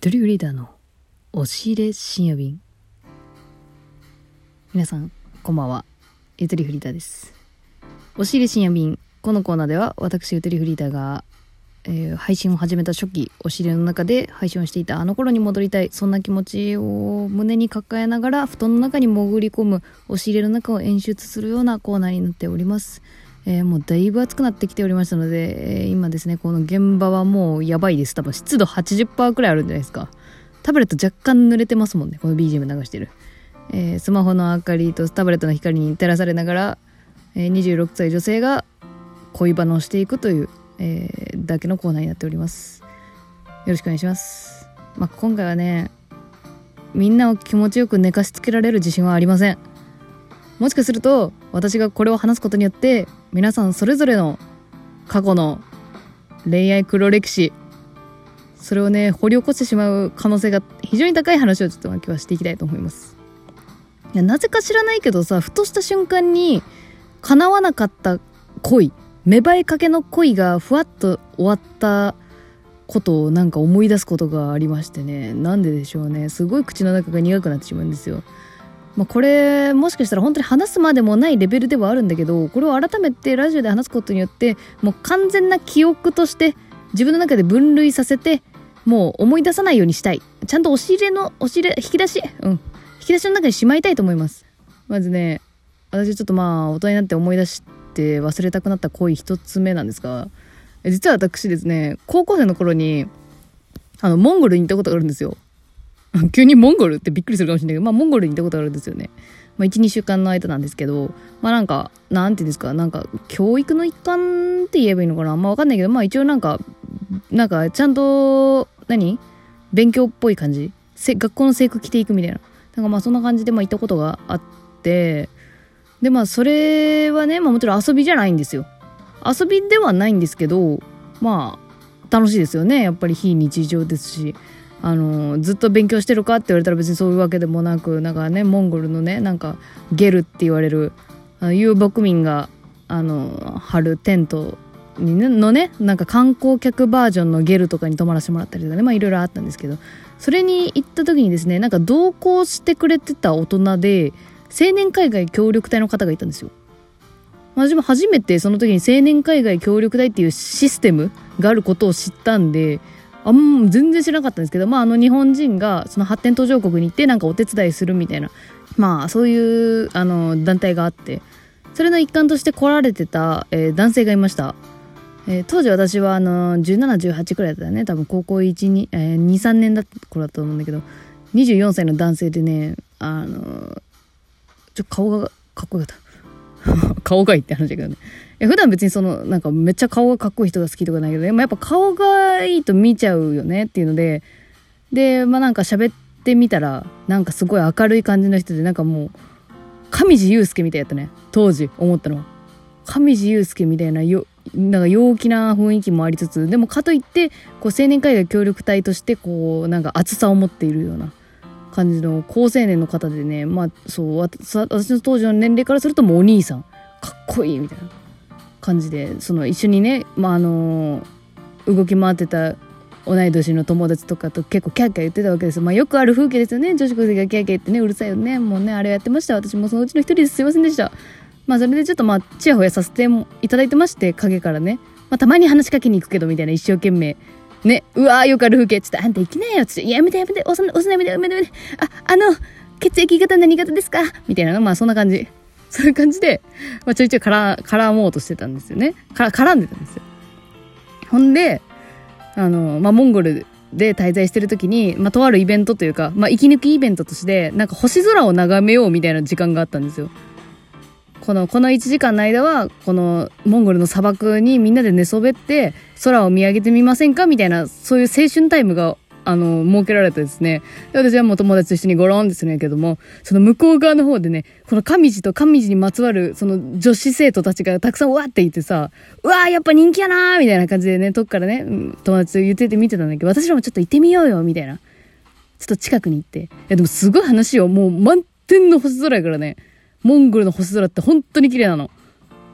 ゆとりフリーダーの。押し入れ深夜便。皆さんこんばんは。ゆとりフリーダーです。押し入れ深夜便。このコーナーでは私ゆとりフリーダーが、えー配信を始めた初期押し入れの中で配信をしていたあの頃に戻りたいそんな気持ちを胸に抱えながら布団の中に潜り込む押し入れの中を演出するようなコーナーになっております。えーもうだいぶ暑くなってきておりましたので、えー今ですね、この現場はもうやばいです。多分湿度80%くらいあるんじゃないですか。タブレット若干濡れてますもんね、この BGM 流してる。えースマホの明かりとタブレットの光に照らされながら、え26歳女性が恋バナをしていくという、えだけのコーナーになっております。よろしくお願いします。まあ、今回はね、みんなを気持ちよく寝かしつけられる自信はありません。もしかすると私がこれを話すことによって皆さんそれぞれの過去の恋愛黒歴史それをね掘り起こしてしまう可能性が非常に高い話をちょっと今日はしていきたいと思います。いやなぜか知らないけどさふとした瞬間に叶わなかった恋芽生えかけの恋がふわっと終わったことをなんか思い出すことがありましてね。なんででしょうね。すごい口の中が苦くなってしまうんですよ。まあ、これもしかしたら本当に話すまでもないレベルではあるんだけどこれを改めてラジオで話すことによってもう完全な記憶として自分の中で分類させてもう思い出さないようにしたい。ちゃんと押し入れの押し入れ引き出し？うん。引き出しの中にしまいたいと思います。まずね私ちょっとまあ大人になって思い出して忘れたくなった恋一つ目なんですが実は私ですね高校生の頃にあのモンゴルに行ったことがあるんですよ。急にモンゴルってびっくりするかもしれないけど、まあ、モンゴルに行ったことあるんですよね。まあ、1、2週間の間なんですけど、まあ、なんか、なんていうんですか、なんか、教育の一環って言えばいいのかなあんまあ、わかんないけど、まあ、一応なんか、なんか、ちゃんと、何？勉強っぽい感じ？学校の制服着ていくみたいな。なんかまあ、そんな感じで、まあ、行ったことがあって、で、まあ、それはね、まあ、もちろん遊びじゃないんですよ。遊びではないんですけど、まあ、楽しいですよね。やっぱり非日常ですし。あのずっと勉強してるかって言われたら別にそういうわけでもなくなんかねモンゴルのねなんかゲルって言われる遊牧民があの張るテントにのねなんか観光客バージョンのゲルとかに泊まらせてもらったりとかねまあいろいろあったんですけどそれに行った時にですねなんか同行してくれてた大人で青年海外協力隊の方がいたんですよ。私も初めてその時に青年海外協力隊っていうシステムがあることを知ったんであん全然知らなかったんですけど、まあ、あの日本人がその発展途上国に行ってなんかお手伝いするみたいな、まあ、そういうあの団体があってそれの一環として来られてた、えー男性がいました、えー当時私はあの1718くらいだったね。多分高校123、えー2年だった頃だと思うんだけど24歳の男性でねあのちょ顔がかっこよかった。顔がいいって話だけどね。いや普段別にそのなんかめっちゃ顔がかっこいい人が好きとかないけどでもやっぱ顔がいいと見ちゃうよねっていうので。でまあなんか喋ってみたらなんかすごい明るい感じの人でなんかもう上地雄介みたいやったね。当時思ったのは。上地雄介みたいなよなんか陽気な雰囲気もありつつでもかといってこう青年海外協力隊としてこうなんか熱さを持っているような感じの高青年の方でねまあそう私の当時の年齢からするともうお兄さんかっこいいみたいな感じでその一緒にね、まあ、あの動き回ってた同い年の友達とかと結構キャーキャ言ってたわけですよ。まあよくある風景ですよね。女子高生がキャーキャー言ってね、うるさいよね。もうね、あれやってました。私もそのうちの一人です。すいませんでした。まあそれでちょっとまあ、ちやほやさせていただいてまして、影からね。まあたまに話しかけに行くけど、みたいな一生懸命。ね、うわーよくある風景。ちょっとあんた行きなよ。つって、いややめてやめて、押すな、押すなやめてやめてやめて。あ、あの、血液型何型ですか？みたいなの、まあそんな感じ。そういう感じで、まあ、ちょいちょい絡絡もうとしてたんですよね。から絡んでたんですよ。ほんで、あの、まあ、モンゴルで滞在してる時に、まあ、とあるイベントというか、まあ、息抜きイベントとして、なんか星空を眺めようみたいな時間があったんですよ。この、この1時間の間は、このモンゴルの砂漠にみんなで寝そべって、空を見上げてみませんかみたいな、そういう青春タイムが、あの、設けられてですね。私はもう友達と一緒にゴロンってするんやけども、その向こう側の方でね、この上地と上地にまつわる、その女子生徒たちがたくさんわっていてさ、うわーやっぱ人気やなーみたいな感じでね、遠くからね、友達と言ってて見てたんだけど、私らもちょっと行ってみようよ、みたいな。ちょっと近くに行って。いやでもすごい話よ。もう満天の星空やからね。モンゴルの星空って本当に綺麗なの。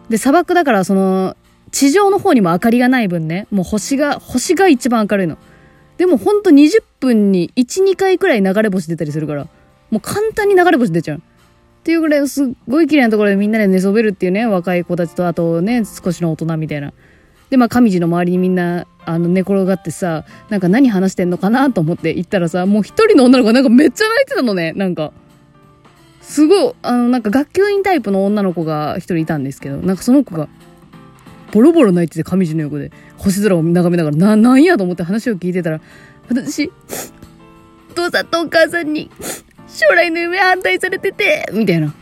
で、砂漠だからその、地上の方にも明かりがない分ね、もう星が、星が一番明るいの。でもほんと20分に1、2回くらい流れ星出たりするから、もう簡単に流れ星出ちゃう。っていうぐらいすっごい綺麗なところでみんなで寝そべるっていうね、若い子たちと、あとね、少しの大人みたいな。で、まあ、上地の周りにみんな、あの、寝転がってさ、なんか何話してんのかなと思って行ったらさ、もう一人の女の子がなんかめっちゃ泣いてたのね、なんか。すごい、あの、なんか学級委員タイプの女の子が一人いたんですけど、なんかその子が、ボロボロ泣いてて上地の横で、星空を眺めながら、な、なんやと思って話を聞いてたら、私、父さんとお母さんに、将来の夢反対されてて、みたいな。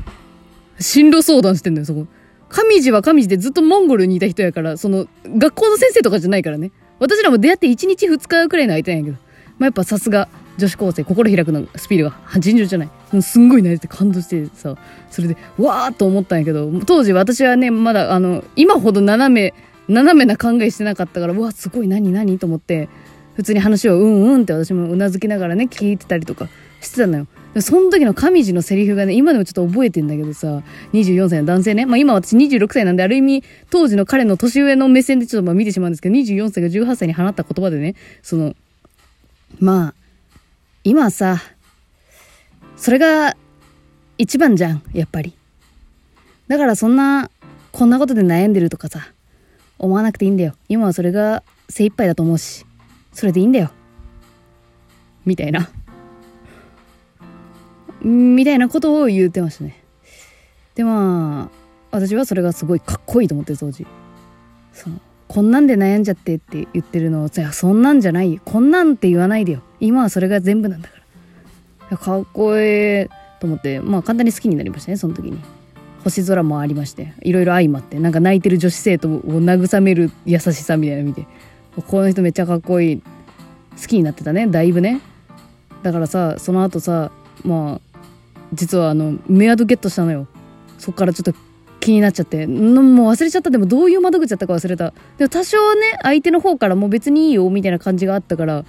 進路相談してんだよ、そこ。上地は上地でずっとモンゴルにいた人やから、その、学校の先生とかじゃないからね。私らも出会って1日2日くらいの相手なんやけど。まあ、やっぱさすが、女子高生、心開くのスピードが尋常じゃない。すんごい泣いて感動してさ、それで、わーっと思ったんやけど、当時私はね、まだ、あの、今ほど斜め、斜めな考えしてなかったから、うわ、すごい何何と思って、普通に話をうんうんって私もうなずきながらね、聞いてたりとかしてたのよ。その時の上地のセリフがね、今でもちょっと覚えてんだけどさ、24歳の男性ね。まあ今私26歳なんで、ある意味、当時の彼の年上の目線でちょっとまあ見てしまうんですけど、24歳が18歳に放った言葉でね、その、まあ、今はさ、それが一番じゃん、やっぱり。だからそんな、こんなことで悩んでるとかさ、思わなくていいんだよ。今はそれが精一杯だと思うし、それでいいんだよ。みたいな。みたいなことを言ってましたね。でまあ私はそれがすごいかっこいいと思ってる当時そのこんなんで悩んじゃってって言ってるのをいやそんなんじゃない。よこんなんって言わないでよ。今はそれが全部なんだから。かっこええと思って。まあ簡単に好きになりましたねその時に。星空もありまして。いろいろ相まって。なんか泣いてる女子生徒を慰める優しさみたいなの見て。この人めっちゃかっこいい。好きになってたね。だいぶね。だからさその後さまあ実はあのメアドゲットしたのよ。そっからちょっと気になっちゃって。もう忘れちゃった。でもどういう窓口だったか忘れた。でも多少ね相手の方からもう別にいいよみたいな感じがあったから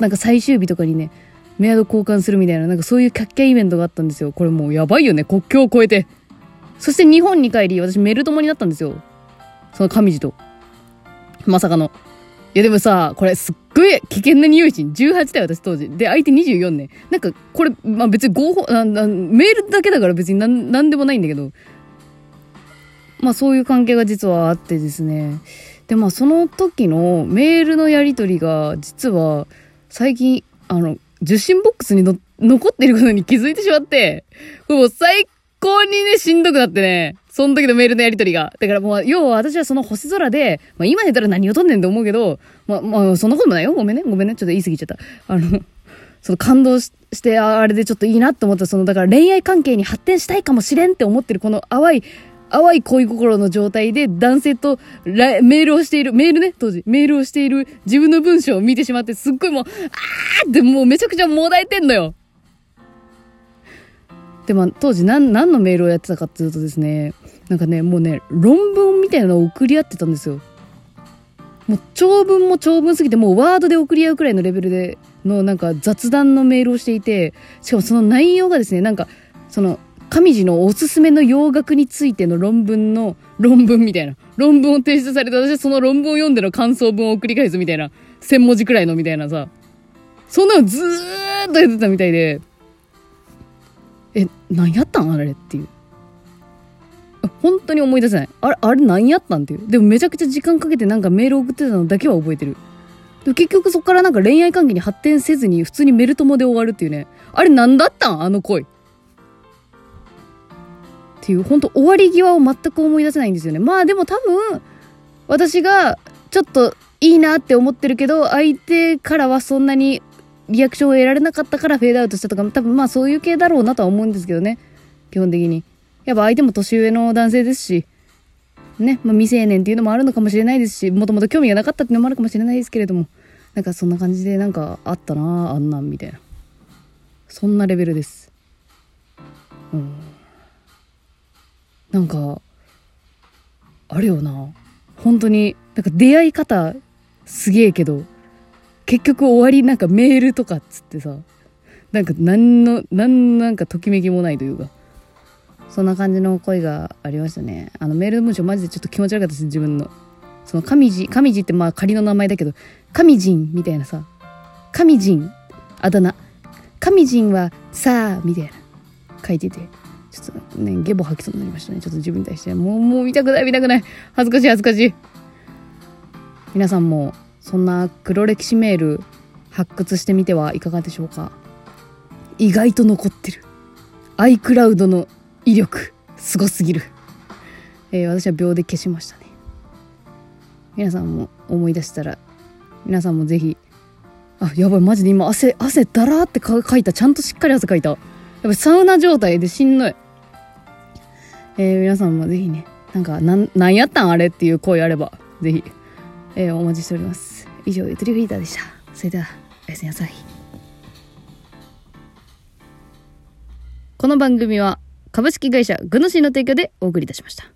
なんか最終日とかにねメアド交換するみたいななんかそういうキャッキャイベントがあったんですよ。これもうやばいよね。国境を越えて。そして日本に帰り私メル友になったんですよ。その上地と。まさかの。いやでもさ、これすっごい危険な匂いし、18だよ私当時。で、相手24ね。なんか、これ、まあ別に合法、なメールだけだから別になんなんでもないんだけど、まあそういう関係が実はあってですね。で、まあその時のメールのやり取りが、実は、最近、あの、受信ボックスにの残ってることに気づいてしまって、もう最高にね、しんどくなってね。その時のメールのやり取りが。だからもう、要は私はその星空で、まあ今寝たら何をとんねんと思うけど、まあ、まあ、そんなこともないよ。ごめんね。ごめんね。ちょっと言い過ぎちゃった。あの、その感動して、あれでちょっといいなって思った、その、だから恋愛関係に発展したいかもしれんって思ってる、この淡い、淡い恋心の状態で男性とメールをしている、メールね、当時、メールをしている自分の文章を見てしまって、すっごいもう、あーってもうめちゃくちゃもだえてんのよ。でも当時何何のメールをやってたかっていうとですねなんかねもうね論文みたいなのを送り合ってたんですよもう長文も長文すぎてもうワードで送り合うくらいのレベルでのなんか雑談のメールをしていてしかもその内容がですねなんかその上地のおすすめの洋楽についての論文の論文みたいな。論文を提出されて私はその論文を読んでの感想文を繰り返すみたいな。1000文字くらいのみたいな。さ。そんなのずーっとやってたみたいで。え何やったんあれっていう。本当に思い出せない。あれあれ何やったんっていう。でもめちゃくちゃ時間かけてなんかメール送ってたのだけは覚えてる。で結局そこからなんか恋愛関係に発展せずに普通にメル友で終わるっていうね。あれ何だったん？あの恋。っていう本当終わり際を全く思い出せないんですよねまあでも多分私がちょっといいなって思ってるけど相手からはそんなにリアクションを得られなかったからフェードアウトしたとか、多分まあそういう系だろうなとは思うんですけどね。基本的に。やっぱ相手も年上の男性ですし、ね、まあ未成年っていうのもあるのかもしれないですし、もともと興味がなかったっていうのもあるかもしれないですけれども、なんかそんな感じでなんかあったなあんなんみたいな。そんなレベルです。うん。なんか、あれよな。本当に、なんか出会い方すげえけど、結局終わりなんかメールとかっつってさなんか何の何なんかときめきもないというか。そんな感じの声がありましたね。あのメール文章マジでちょっと気持ち悪かったです自分の。その上地上地ってまあ仮の名前だけど上人みたいなさ。神人あだ名。神人はさあみたいな。書いてて。ちょっとねゲボ吐きそうになりましたね。ちょっと自分に対してもうもう見たくない見たくない。恥ずかしい恥ずかしい。皆さんもそんな黒歴史メール発掘してみてはいかがでしょうか？意外と残ってる。iCloud の威力すごすぎる、えー、私は秒で消しましたね。皆さんも思い出したら皆さんもぜひあやばいマジで今汗汗だらーってかかいた。ちゃんとしっかり汗かいた。やっぱサウナ状態でしんどい。えー、皆さんもぜひねなんかなんなんやったんあれっていう声あればぜひ、えー、お待ちしております。以上ゆとりフリーターでした。それではおやすみなさい。この番組は株式会社グノシーの提供でお送りいたしました。